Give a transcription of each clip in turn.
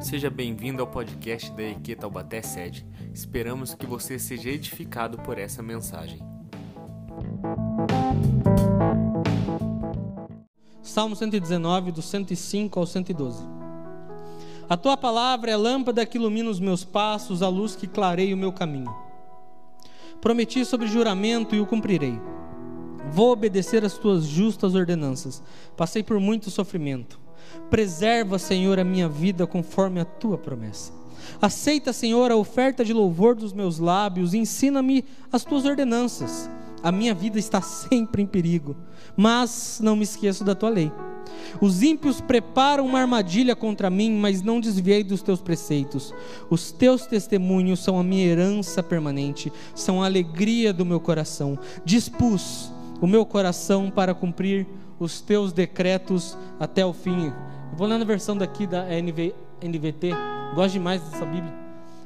Seja bem-vindo ao podcast da EQ Taubaté Sede. Esperamos que você seja edificado por essa mensagem. Salmo 119, do 105 ao 112. A tua palavra é lâmpada que ilumina os meus passos, a luz que clareia o meu caminho. Prometi sobre juramento e o cumprirei. Vou obedecer às tuas justas ordenanças. Passei por muito sofrimento Preserva, Senhor, a minha vida conforme a tua promessa. Aceita, Senhor, a oferta de louvor dos meus lábios e ensina-me as tuas ordenanças. A minha vida está sempre em perigo, mas não me esqueço da tua lei. Os ímpios preparam uma armadilha contra mim, mas não desviei dos teus preceitos. Os teus testemunhos são a minha herança permanente, são a alegria do meu coração. Dispus o meu coração para cumprir os teus decretos até o fim. vou lá na versão daqui da NV, NVT, gosto demais dessa Bíblia.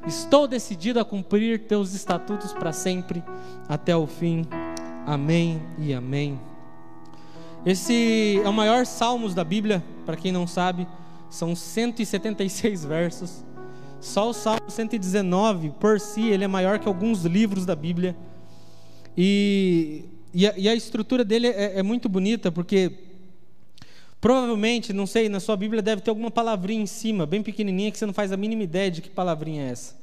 Estou decidido a cumprir teus estatutos para sempre, até o fim. Amém e amém. Esse é o maior salmos da Bíblia, para quem não sabe, são 176 versos. Só o Salmo 119 por si, ele é maior que alguns livros da Bíblia. E e a, e a estrutura dele é, é, muito bonita, porque provavelmente, não sei, na sua Bíblia deve ter alguma palavrinha em cima, bem pequenininha, que você não faz a mínima ideia de que palavrinha é essa.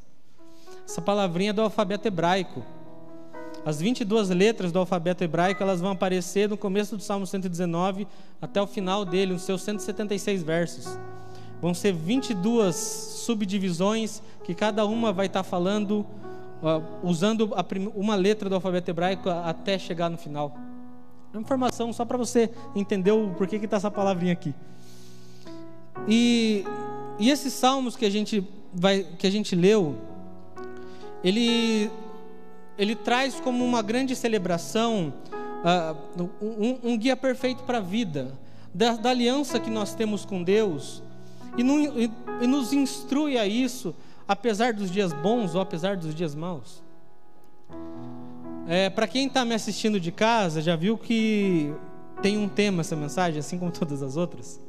Essa palavrinha é do alfabeto hebraico. As 22 letras do alfabeto hebraico, elas vão aparecer no começo do Salmo 119 até o final dele, nos seus 176 versos. Vão ser 22 subdivisões que cada uma vai estar falando usando uma letra do alfabeto hebraico até chegar no final. É uma informação só para você entender o porquê que está essa palavrinha aqui. E, e esses salmos que a gente vai, que a gente leu, ele ele traz como uma grande celebração uh, um, um, guia perfeito para a vida, da, da, aliança que nós temos com Deus, e, no, e, e nos instrui a isso apesar dos dias bons ou apesar dos dias maus. É, Para quem está me assistindo de casa, já viu que tem um tema essa mensagem, assim como todas as outras.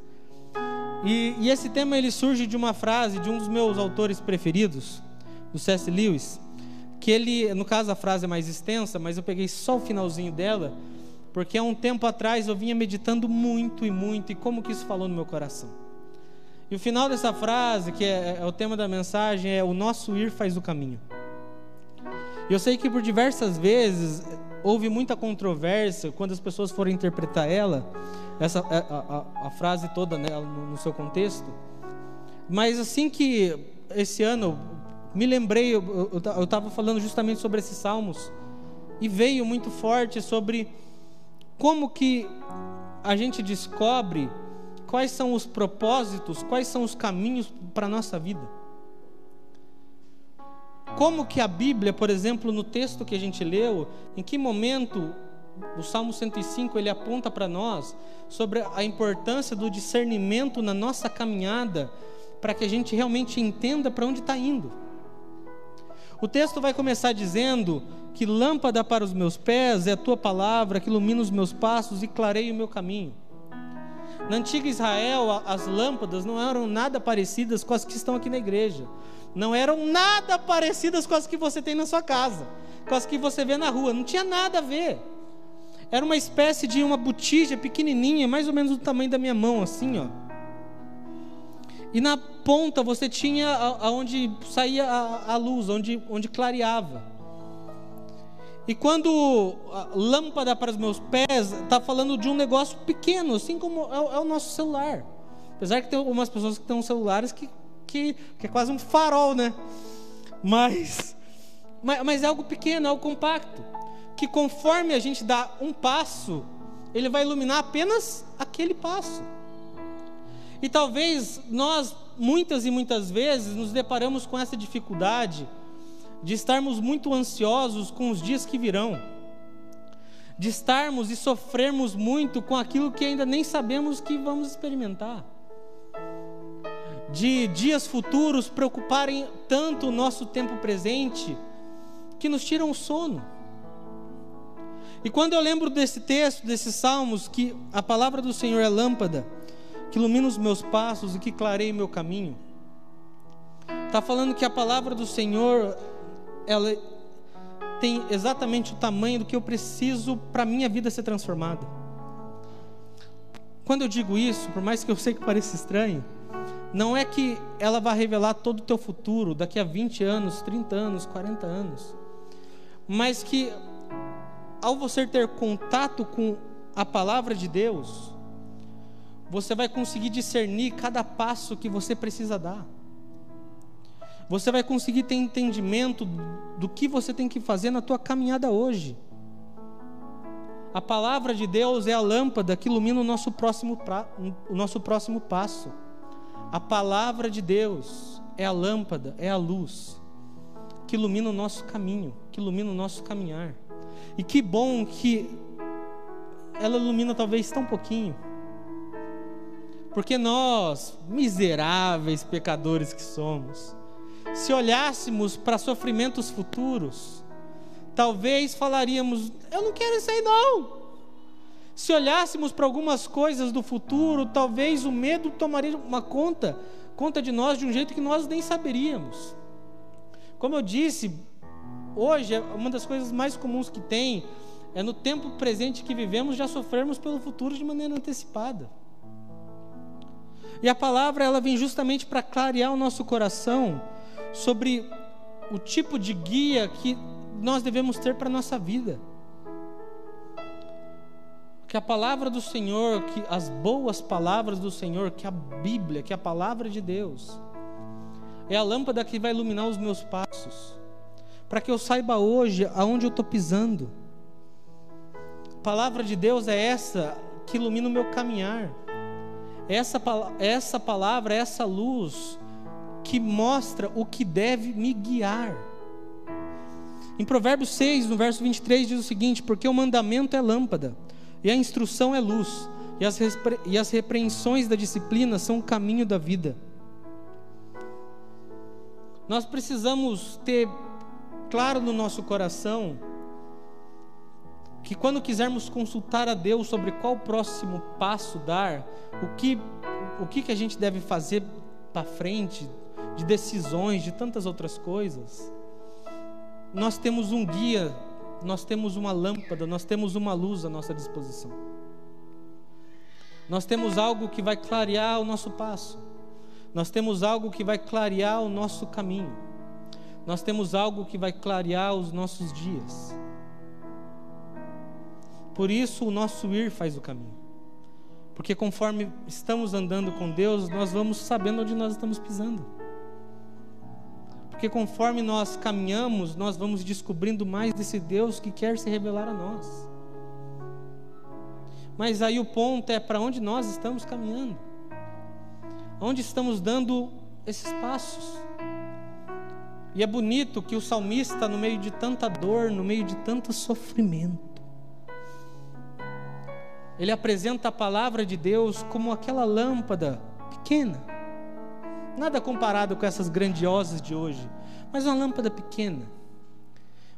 E, e, esse tema ele surge de uma frase de um dos meus autores preferidos, do C.S. Lewis, que ele, no caso a frase é mais extensa, mas eu peguei só o finalzinho dela, porque há um tempo atrás eu vinha meditando muito e muito e como que isso falou no meu coração. E o final dessa frase, que é, é o tema da mensagem, é: O nosso ir faz o caminho. E eu sei que por diversas vezes houve muita controvérsia quando as pessoas foram interpretar ela, essa, a, a, a frase toda né, no, no seu contexto. Mas assim que esse ano me lembrei, eu estava falando justamente sobre esses salmos, e veio muito forte sobre como que a gente descobre quais são os propósitos, quais são os caminhos para a nossa vida. Como que a Bíblia, por exemplo, no texto que a gente leu, em que momento o Salmo 105 ele aponta para nós sobre a importância do discernimento na nossa caminhada, para que a gente realmente entenda para onde está indo. O texto vai começar dizendo que lâmpada para os meus pés é a tua palavra que ilumina os meus passos e clareia o meu caminho. Na antiga Israel, as lâmpadas não eram nada parecidas com as que estão aqui na igreja. Não eram nada parecidas com as que você tem na sua casa, com as que você vê na rua. Não tinha nada a ver. Era uma espécie de uma botija pequenininha, mais ou menos do tamanho da minha mão, assim, ó. E na ponta você tinha aonde saía a, a luz, onde, onde clareava. E quando lâmpada para os meus pés, está falando de um negócio pequeno, assim como é, é, o nosso celular. Apesar que tem algumas pessoas que têm celulares que, que, que é quase um farol, né? Mas, mas, mas é algo pequeno, é algo compacto. Que conforme a gente dá um passo, ele vai iluminar apenas aquele passo. E talvez nós, muitas e muitas vezes, nos deparamos com essa dificuldade de estarmos muito ansiosos com os dias que virão, de estarmos e sofrermos muito com aquilo que ainda nem sabemos que vamos experimentar, de dias futuros preocuparem tanto o nosso tempo presente que nos tiram o sono. E quando eu lembro desse texto, desses salmos, que a palavra do Senhor é lâmpada, que ilumina os meus passos e que clareia o meu caminho, Está falando que a palavra do Senhor, ela tem exatamente o tamanho do que eu preciso para minha vida ser transformada. Quando eu digo isso, por mais que eu sei que pareça estranho, não é que ela vai revelar todo o teu futuro daqui a 20 anos, 30 anos, 40 anos, mas que ao você ter contato com a palavra de Deus, você vai conseguir discernir cada passo que você precisa dar. Você vai conseguir ter entendimento do que você tem que fazer na tua caminhada hoje. A palavra de Deus é a lâmpada que ilumina o nosso próximo, pra, o nosso próximo passo. A palavra de Deus é a lâmpada, é a luz que ilumina o nosso caminho, que ilumina o nosso caminhar. E que bom que ela ilumina talvez tão pouquinho. Porque nós, miseráveis pecadores que somos, se olhássemos para sofrimentos futuros, talvez falaríamos: Eu não quero isso aí, não. Se olhássemos para algumas coisas do futuro, talvez o medo tomaria uma conta, conta de nós de um jeito que nós nem saberíamos. Como eu disse, hoje uma das coisas mais comuns que tem é no tempo presente que vivemos já sofrermos pelo futuro de maneira antecipada. E a palavra ela vem justamente para clarear o nosso coração sobre o tipo de guia que nós devemos ter para a nossa vida. Que a palavra do Senhor, que as boas palavras do Senhor, que a Bíblia, que a palavra de Deus, é a lâmpada que vai iluminar os meus passos, para que eu saiba hoje aonde eu estou pisando. A palavra de Deus é essa que ilumina o meu caminhar. Essa, essa palavra, essa luz que mostra o que deve me guiar. Em Provérbios 6, no verso 23, diz o seguinte: Porque o mandamento é lâmpada, e a instrução é luz, e as, e as repreensões da disciplina são o caminho da vida. Nós precisamos ter claro no nosso coração que quando quisermos consultar a Deus sobre qual próximo passo dar, o que, o que, que a gente deve fazer para frente, de decisões, de tantas outras coisas, nós temos um guia, nós temos uma lâmpada, nós temos uma luz à nossa disposição. Nós temos algo que vai clarear o nosso passo. Nós temos algo que vai clarear o nosso caminho. Nós temos algo que vai clarear os nossos dias. Por isso o nosso ir faz o caminho. Porque conforme estamos andando com Deus, nós vamos sabendo onde nós estamos pisando. Porque conforme nós caminhamos, nós vamos descobrindo mais desse Deus que quer se revelar a nós. Mas aí o ponto é para onde nós estamos caminhando. Onde estamos dando esses passos. E é bonito que o salmista, no meio de tanta dor, no meio de tanto sofrimento, ele apresenta a palavra de Deus como aquela lâmpada pequena Nada comparado com essas grandiosas de hoje, mas uma lâmpada pequena,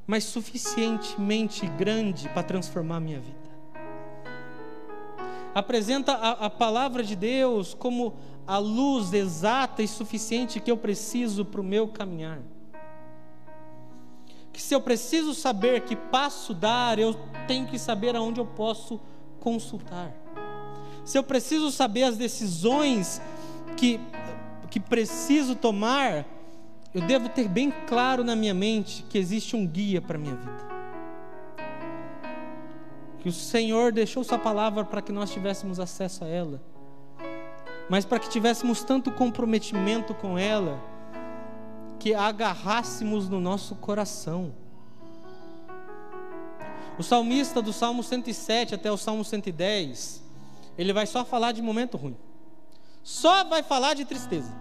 mas suficientemente grande para transformar a minha vida. Apresenta a, a palavra de Deus como a luz exata e suficiente que eu preciso para o meu caminhar. Que se eu preciso saber que passo dar, eu tenho que saber aonde eu posso consultar. Se eu preciso saber as decisões que que preciso tomar, eu devo ter bem claro na minha mente que existe um guia para a minha vida. Que o Senhor deixou Sua palavra para que nós tivéssemos acesso a ela, mas para que tivéssemos tanto comprometimento com ela, que a agarrássemos no nosso coração. O salmista do Salmo 107 até o Salmo 110, ele vai só falar de momento ruim só vai falar de tristeza,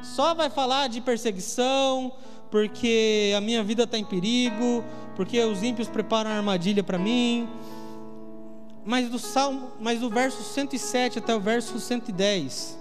só vai falar de perseguição, porque a minha vida está em perigo, porque os ímpios preparam armadilha para mim. Mas do Salmo, mas do verso 107 até o verso 110,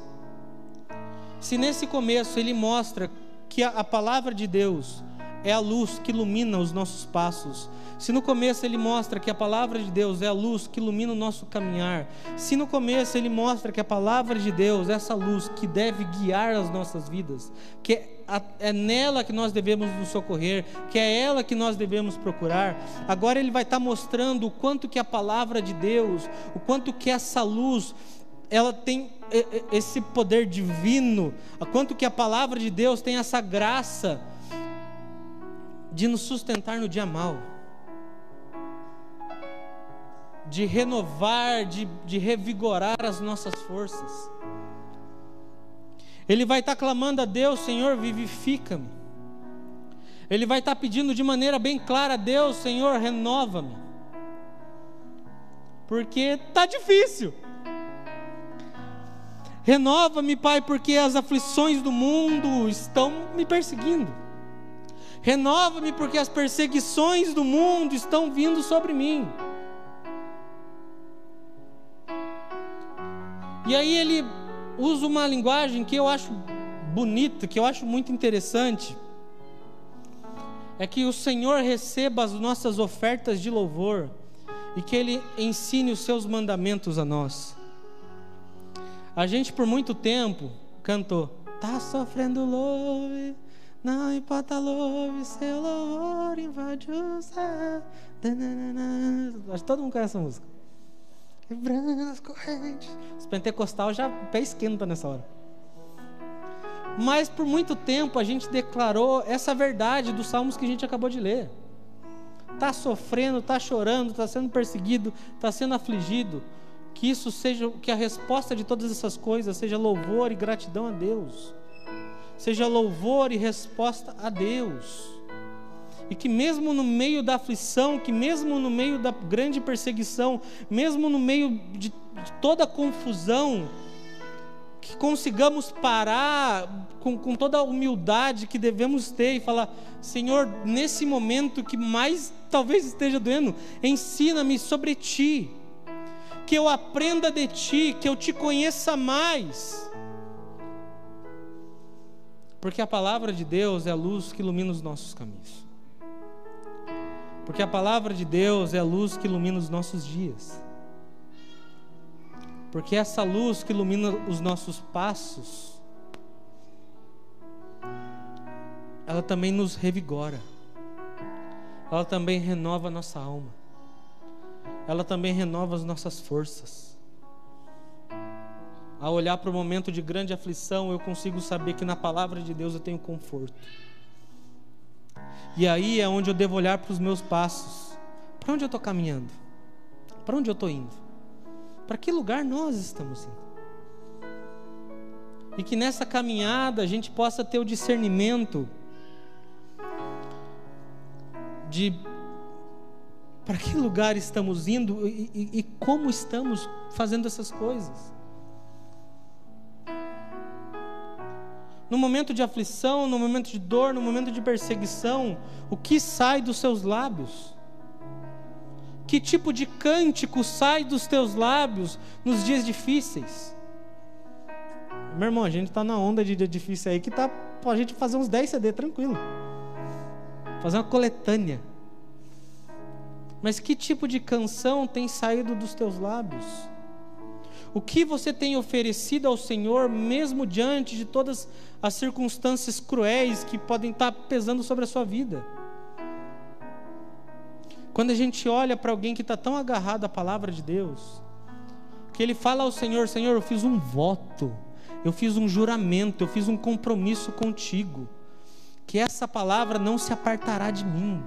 se nesse começo ele mostra que a, a palavra de Deus é a luz que ilumina os nossos passos, Se no começo ele mostra que a palavra de Deus é a luz que ilumina o nosso caminhar, se no começo ele mostra que a palavra de Deus é essa luz que deve guiar as nossas vidas, que é, nela que nós devemos nos socorrer, que é ela que nós devemos procurar, agora ele vai estar mostrando o quanto que a palavra de Deus, o quanto que essa luz ela tem esse poder divino, o quanto que a palavra de Deus tem essa graça de nos sustentar no dia mal. De renovar, de, de revigorar as nossas forças. Ele vai estar clamando a Deus, Senhor, vivifica-me. Ele vai estar pedindo de maneira bem clara a Deus, Senhor, renova-me. Porque está difícil. Renova-me, Pai, porque as aflições do mundo estão me perseguindo. Renova-me, porque as perseguições do mundo estão vindo sobre mim. E aí ele usa uma linguagem que eu acho bonita, que eu acho muito interessante. É que o Senhor receba as nossas ofertas de louvor e que Ele ensine os seus mandamentos a nós. A gente por muito tempo cantou, tá sofrendo louve, não importa louve, seu louvor invade o céu. Acho que todo mundo conhece essa música quebrando as correntes. Os pentecostal já pé esquenta nessa hora. Mas por muito tempo a gente declarou essa verdade dos salmos que a gente acabou de ler. Está sofrendo, está chorando, está sendo perseguido, está sendo afligido. Que isso seja, que a resposta de todas essas coisas seja louvor e gratidão a Deus. Seja louvor e resposta a Deus e que mesmo no meio da aflição, que mesmo no meio da grande perseguição, mesmo no meio de, toda a confusão, que consigamos parar com, com toda a humildade que devemos ter e falar: Senhor, nesse momento que mais talvez esteja doendo, ensina-me sobre ti, que eu aprenda de ti, que eu te conheça mais. Porque a palavra de Deus é a luz que ilumina os nossos caminhos. Porque a palavra de Deus é a luz que ilumina os nossos dias. Porque essa luz que ilumina os nossos passos, ela também nos revigora. Ela também renova a nossa alma. Ela também renova as nossas forças. Ao olhar para o momento de grande aflição, eu consigo saber que na palavra de Deus eu tenho conforto. E aí é onde eu devo olhar para os meus passos. Para onde eu estou caminhando? Para onde eu estou indo? Para que lugar nós estamos indo? E que nessa caminhada a gente possa ter o discernimento de para que lugar estamos indo e, e, e como estamos fazendo essas coisas. No momento de aflição, no momento de dor, no momento de perseguição, o que sai dos seus lábios? Que tipo de cântico sai dos teus lábios nos dias difíceis? Meu irmão, a gente está na onda de dia difícil aí que tá a gente fazer uns 10 CD tranquilo. Fazer uma coletânea. Mas que tipo de canção tem saído dos teus lábios? O que você tem oferecido ao Senhor, mesmo diante de todas as circunstâncias cruéis que podem estar pesando sobre a sua vida? Quando a gente olha para alguém que está tão agarrado à palavra de Deus, que ele fala ao Senhor: Senhor, eu fiz um voto, eu fiz um juramento, eu fiz um compromisso contigo, que essa palavra não se apartará de mim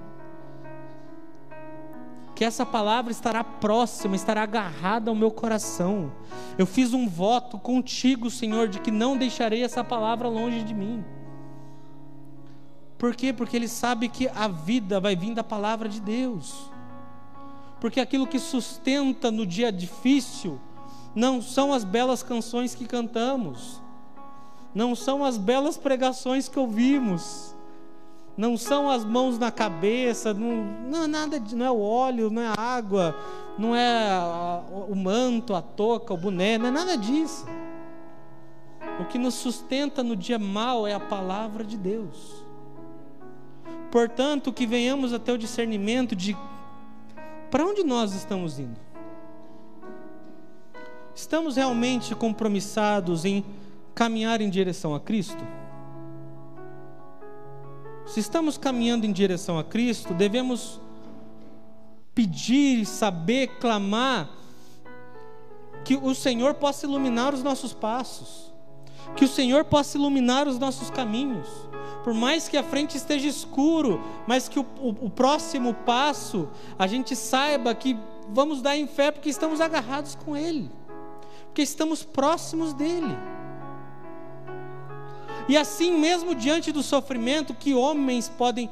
que essa palavra estará próxima, estará agarrada ao meu coração. Eu fiz um voto contigo, Senhor, de que não deixarei essa palavra longe de mim. Por quê? Porque ele sabe que a vida vai vir da palavra de Deus. Porque aquilo que sustenta no dia difícil não são as belas canções que cantamos, não são as belas pregações que ouvimos, não são as mãos na cabeça, não, não, nada, não é o óleo, não é a água, não é a, o manto, a touca, o boné, não é nada disso. O que nos sustenta no dia mal é a palavra de Deus. Portanto, que venhamos a ter o discernimento de Para onde nós estamos indo? Estamos realmente compromissados em caminhar em direção a Cristo? Se estamos caminhando em direção a Cristo, devemos pedir, saber, clamar que o Senhor possa iluminar os nossos passos, que o Senhor possa iluminar os nossos caminhos. Por mais que a frente esteja escuro, mas que o, o, o próximo passo a gente saiba que vamos dar em fé porque estamos agarrados com Ele, porque estamos próximos dEle. E assim, mesmo diante do sofrimento que homens podem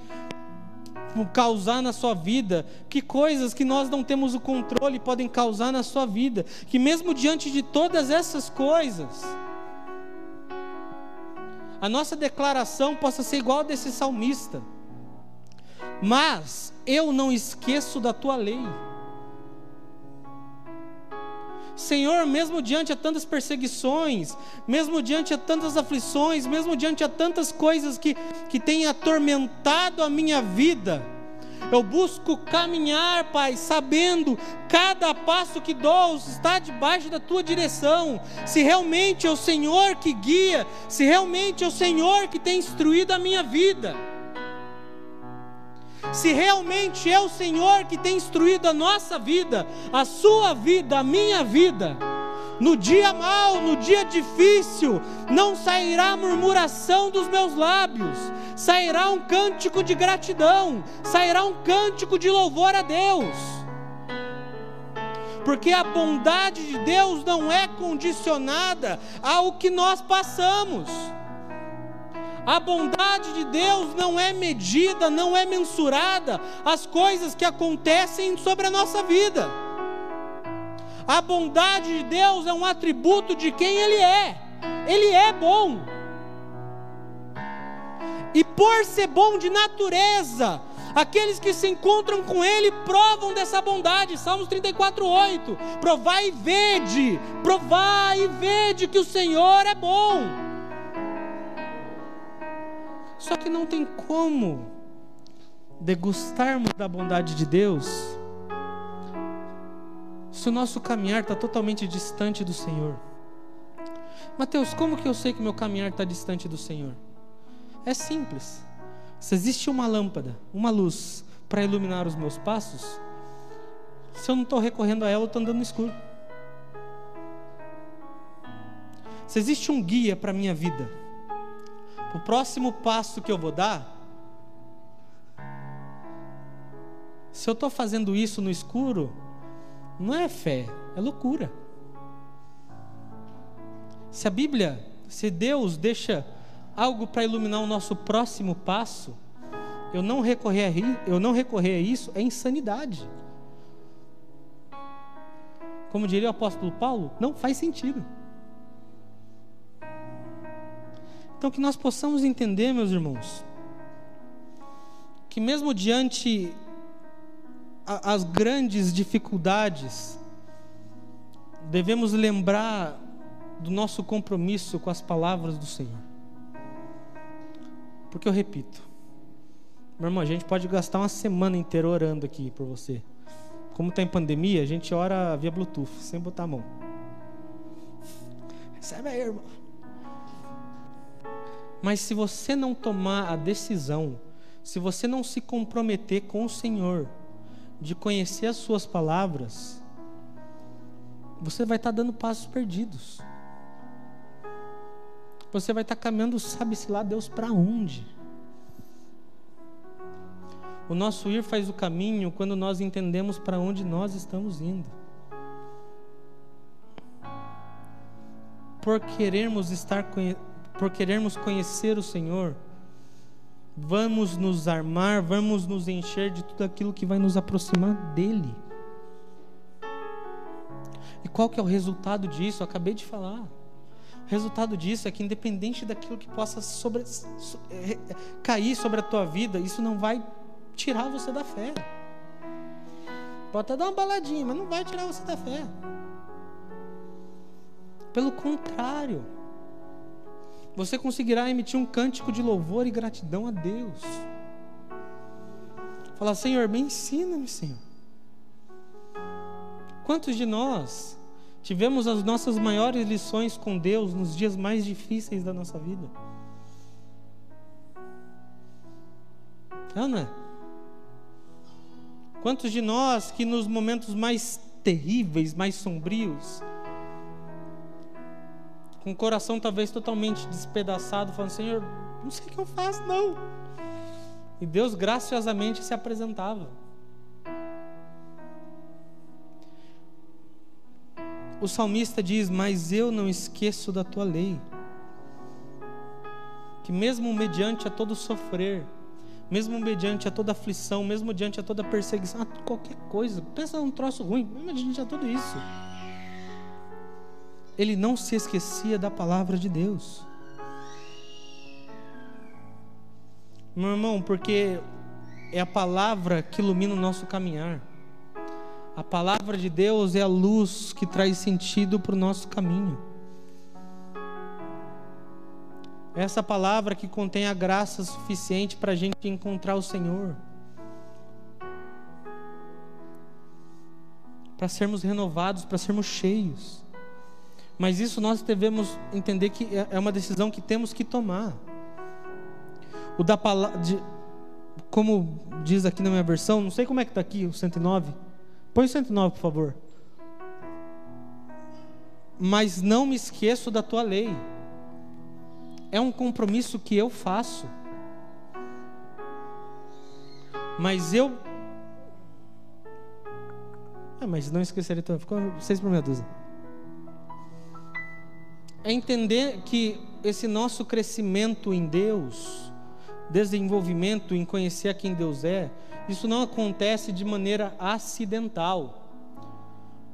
causar na sua vida, que coisas que nós não temos o controle podem causar na sua vida, que mesmo diante de todas essas coisas, a nossa declaração possa ser igual a desse salmista. Mas eu não esqueço da tua lei. Senhor, mesmo diante de tantas perseguições, mesmo diante de tantas aflições, mesmo diante de tantas coisas que, que têm atormentado a minha vida, eu busco caminhar, Pai, sabendo cada passo que dou está debaixo da tua direção. Se realmente é o Senhor que guia, se realmente é o Senhor que tem instruído a minha vida se realmente é o Senhor que tem instruído a nossa vida, a sua vida, a minha vida, no dia mau, no dia difícil, não sairá murmuração dos meus lábios, sairá um cântico de gratidão, sairá um cântico de louvor a Deus. Porque a bondade de Deus não é condicionada ao que nós passamos. A bondade de Deus não é medida, não é mensurada às coisas que acontecem sobre a nossa vida. A bondade de Deus é um atributo de quem Ele é. Ele é bom. E por ser bom de natureza, aqueles que se encontram com Ele provam dessa bondade. Salmos 34, 8. Provai e vede, provai e vede que o Senhor é bom. Só que não tem como degustarmos da bondade de Deus se o nosso caminhar está totalmente distante do Senhor. Mateus, como que eu sei que meu caminhar está distante do Senhor? É simples. Se existe uma lâmpada, uma luz para iluminar os meus passos, se eu não estou recorrendo a ela, eu estou andando no escuro. Se existe um guia para a minha vida, o próximo passo que eu vou dar, se eu estou fazendo isso no escuro, não é fé, é loucura. Se a Bíblia, se Deus deixa algo para iluminar o nosso próximo passo, eu não recorrer a, eu não recorrer a isso é insanidade. Como diria o apóstolo Paulo, não faz sentido. Então, que nós possamos entender, meus irmãos, que mesmo diante as grandes dificuldades, devemos lembrar do nosso compromisso com as palavras do Senhor. Porque eu repito, meu irmão, a gente pode gastar uma semana inteira orando aqui por você. Como está em pandemia, a gente ora via Bluetooth, sem botar a mão. Recebe aí, irmão. Mas se você não tomar a decisão, se você não se comprometer com o Senhor, de conhecer as Suas palavras, você vai estar dando passos perdidos. Você vai estar caminhando, sabe-se lá Deus para onde. O nosso ir faz o caminho quando nós entendemos para onde nós estamos indo. Por querermos estar por querermos conhecer o Senhor, vamos nos armar, vamos nos encher de tudo aquilo que vai nos aproximar dele. E qual que é o resultado disso? Eu acabei de falar. O resultado disso é que independente daquilo que possa sobre, so, é, cair sobre a tua vida, isso não vai tirar você da fé. Pode até dar uma baladinha, mas não vai tirar você da fé. Pelo contrário, você conseguirá emitir um cântico de louvor e gratidão a Deus. Falar, Senhor, me ensina-me, Senhor. Quantos de nós tivemos as nossas maiores lições com Deus nos dias mais difíceis da nossa vida? Ana, quantos de nós que nos momentos mais terríveis, mais sombrios, com o coração talvez totalmente despedaçado, falando: Senhor, não sei o que eu faço, não. E Deus graciosamente se apresentava. O salmista diz: Mas eu não esqueço da tua lei. Que mesmo mediante a todo sofrer, mesmo mediante a toda aflição, mesmo diante a toda perseguição, a qualquer coisa, pensa num troço ruim, mesmo diante a tudo isso, ele não se esquecia da palavra de Deus. Meu irmão, porque é a palavra que ilumina o nosso caminhar. A palavra de Deus é a luz que traz sentido para o nosso caminho. Essa palavra que contém a graça suficiente para a gente encontrar o Senhor. Para sermos renovados, para sermos cheios. Mas isso nós devemos entender que é, é uma decisão que temos que tomar. O da palavra, como diz aqui na minha versão, não sei como é que está aqui o 109. Põe o 109, por favor. Mas não me esqueço da tua lei. É um compromisso que eu faço. Mas eu. Ah, mas não esquecerei tua. Ficou seis por meia dúzia. É entender que esse nosso crescimento em Deus, desenvolvimento em conhecer a quem Deus é, isso não acontece de maneira acidental.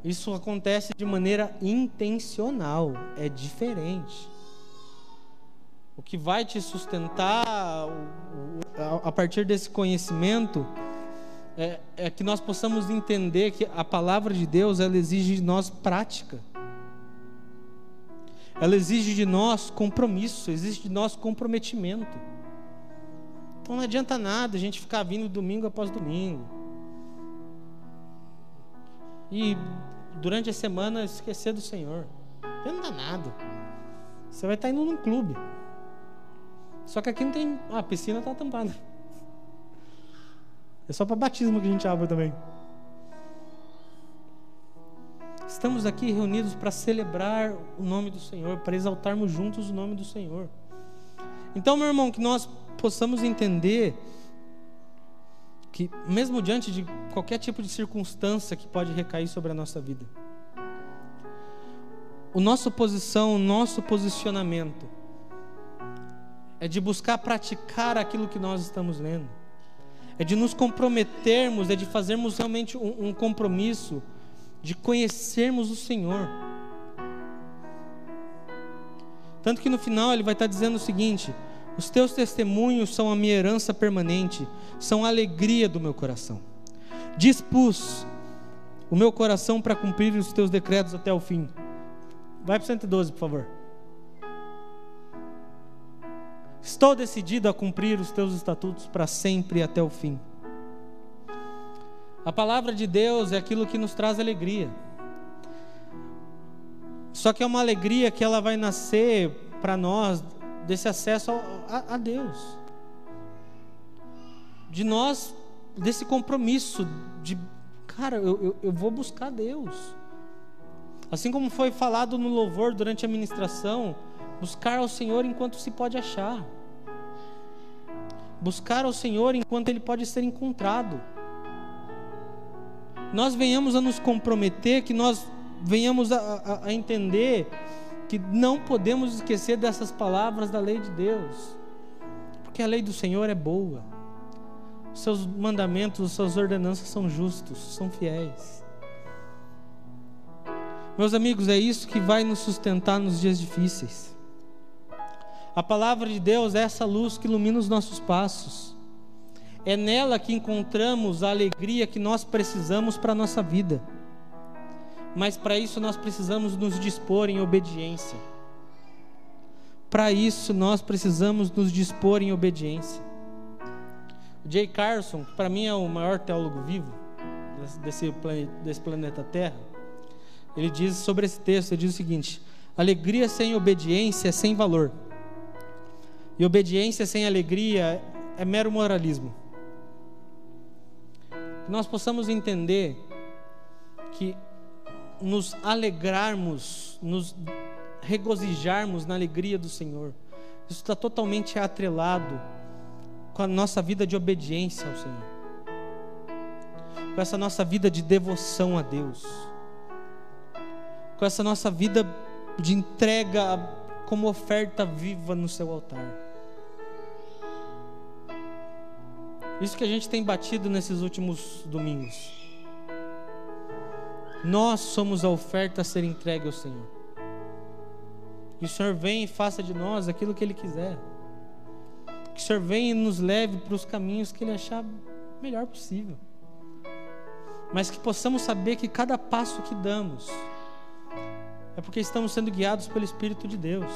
Isso acontece de maneira intencional, é diferente. O que vai te sustentar a partir desse conhecimento é, é, que nós possamos entender que a palavra de Deus ela exige de nós prática. Ela exige de nós compromisso, exige de nós comprometimento. Então não adianta nada a gente ficar vindo domingo após domingo. E durante a semana esquecer do Senhor. Não dá nada. Você vai estar indo num clube. Só que aqui não tem. Ah, a piscina está tampada. É só para batismo que a gente abre também. Estamos aqui reunidos para celebrar o nome do Senhor, para exaltarmos juntos o nome do Senhor. Então, meu irmão, que nós possamos entender que, mesmo diante de qualquer tipo de circunstância que pode recair sobre a nossa vida, o nossa posição, o nosso posicionamento é de buscar praticar aquilo que nós estamos lendo, é de nos comprometermos, é de fazermos realmente um, um compromisso de conhecermos o Senhor. Tanto que no final ele vai estar dizendo o seguinte: os teus testemunhos são a minha herança permanente, são a alegria do meu coração. Dispus o meu coração para cumprir os teus decretos até o fim. Vai para o 112, por favor. Estou decidido a cumprir os teus estatutos para sempre e até o fim. A palavra de Deus é aquilo que nos traz alegria. Só que é uma alegria que ela vai nascer para nós desse acesso a, a Deus, de nós, desse compromisso de, cara, eu, eu, eu vou buscar Deus. Assim como foi falado no louvor durante a ministração, buscar ao Senhor enquanto se pode achar, buscar ao Senhor enquanto Ele pode ser encontrado. Nós venhamos a nos comprometer, que nós venhamos a, a, a entender que não podemos esquecer dessas palavras da lei de Deus, porque a lei do Senhor é boa, os seus mandamentos, as suas ordenanças são justos, são fiéis. Meus amigos, é isso que vai nos sustentar nos dias difíceis. A palavra de Deus é essa luz que ilumina os nossos passos. É nela que encontramos a alegria que nós precisamos para a nossa vida mas para isso nós precisamos nos dispor em obediência. Para isso nós precisamos nos dispor em obediência. O Jay Carson, que para mim é o maior teólogo vivo desse planeta, desse planeta Terra, ele diz sobre esse texto, ele diz o seguinte: alegria sem obediência é sem valor. E obediência sem alegria é mero moralismo. Que nós possamos entender que nos alegrarmos, nos regozijarmos na alegria do Senhor, isso está totalmente atrelado com a nossa vida de obediência ao Senhor, com essa nossa vida de devoção a Deus, com essa nossa vida de entrega como oferta viva no seu altar. Isso que a gente tem batido nesses últimos domingos. Nós somos a oferta a ser entregue ao Senhor. Que o Senhor venha e faça de nós aquilo que Ele quiser. Que o Senhor venha e nos leve para os caminhos que Ele achar melhor possível. Mas que possamos saber que cada passo que damos é porque estamos sendo guiados pelo Espírito de Deus.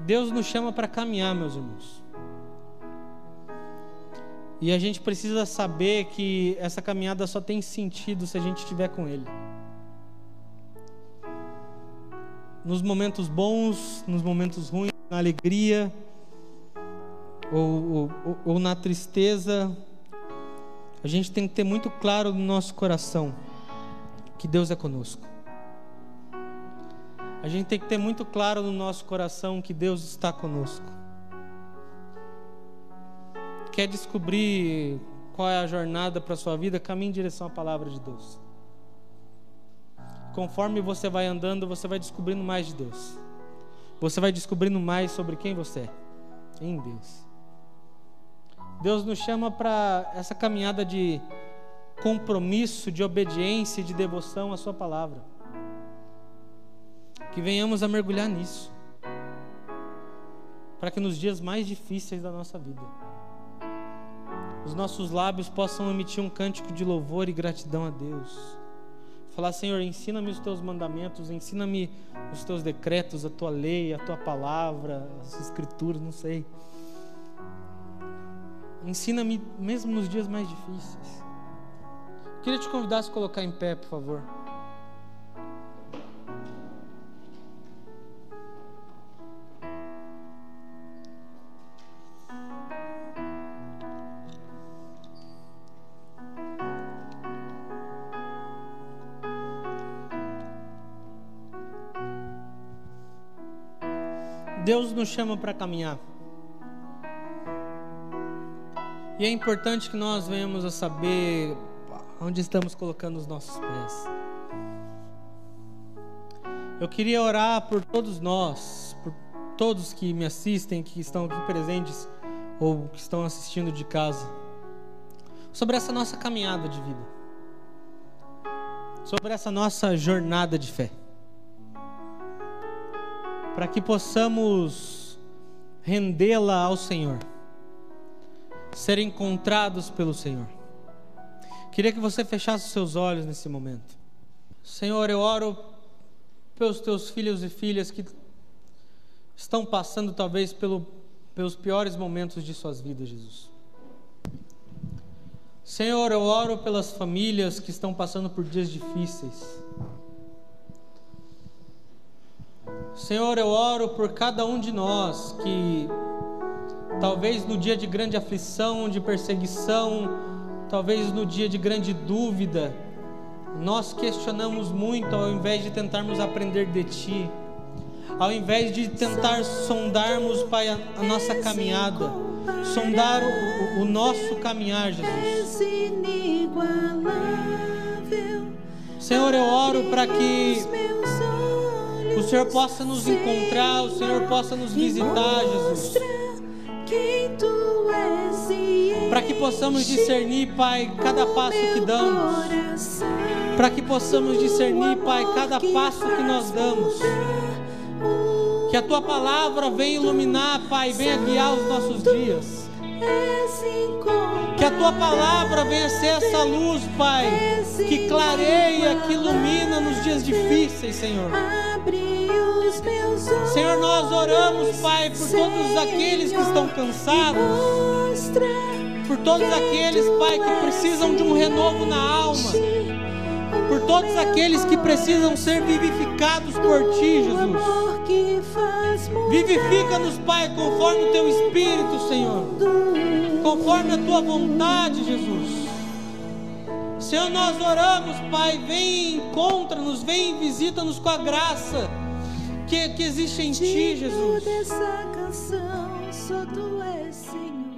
Deus nos chama para caminhar, meus irmãos. E a gente precisa saber que essa caminhada só tem sentido se a gente estiver com Ele. Nos momentos bons, nos momentos ruins, na alegria ou, ou, ou na tristeza, a gente tem que ter muito claro no nosso coração que Deus é conosco. A gente tem que ter muito claro no nosso coração que Deus está conosco quer descobrir qual é a jornada para a sua vida, caminhe em direção à palavra de Deus. Conforme você vai andando, você vai descobrindo mais de Deus. Você vai descobrindo mais sobre quem você é em Deus. Deus nos chama para essa caminhada de compromisso, de obediência e de devoção à Sua palavra. Que venhamos a mergulhar nisso. Para que nos dias mais difíceis da nossa vida, os nossos lábios possam emitir um cântico de louvor e gratidão a Deus. Falar, Senhor, ensina-me os teus mandamentos, ensina-me os teus decretos, a tua lei, a tua palavra, as escrituras, não sei. Ensina-me mesmo nos dias mais difíceis. Queria te convidar a se colocar em pé, por favor. Deus nos chama para caminhar. E é importante que nós venhamos a saber onde estamos colocando os nossos pés. Eu queria orar por todos nós, por todos que me assistem, que estão aqui presentes ou que estão assistindo de casa, sobre essa nossa caminhada de vida, sobre essa nossa jornada de fé para que possamos rendê-la ao Senhor, ser encontrados pelo Senhor. Queria que você fechasse os seus olhos nesse momento. Senhor, eu oro pelos teus filhos e filhas que estão passando talvez pelo, pelos piores momentos de suas vidas, Jesus. Senhor, eu oro pelas famílias que estão passando por dias difíceis. Senhor, eu oro por cada um de nós que talvez no dia de grande aflição, de perseguição, talvez no dia de grande dúvida, nós questionamos muito ao invés de tentarmos aprender de Ti, ao invés de tentar sondarmos, Pai, a, nossa caminhada, sondar o, o nosso caminhar, Jesus. Senhor, eu oro para que o Senhor possa nos encontrar, o Senhor possa nos visitar, Jesus. Para que possamos discernir, Pai, cada passo que damos. Para que possamos discernir, Pai, cada passo que nós damos. Que a tua palavra venha iluminar, Pai, venha guiar os nossos dias. Que a tua palavra venha ser essa luz, Pai, que clareia, que ilumina nos dias difíceis, Senhor. Senhor, nós oramos, Pai, por todos aqueles que estão cansados, por todos aqueles, Pai, que precisam de um renovo na alma, por todos aqueles que precisam ser vivificados por ti, Jesus. Vivifica-nos, Pai, conforme o teu espírito, Senhor. Conforme a tua vontade, Jesus. Senhor, nós oramos, Pai, vem encontra-nos, vem visita-nos com a graça que, que existe em Ti, Jesus. dessa canção, só Tu és Senhor.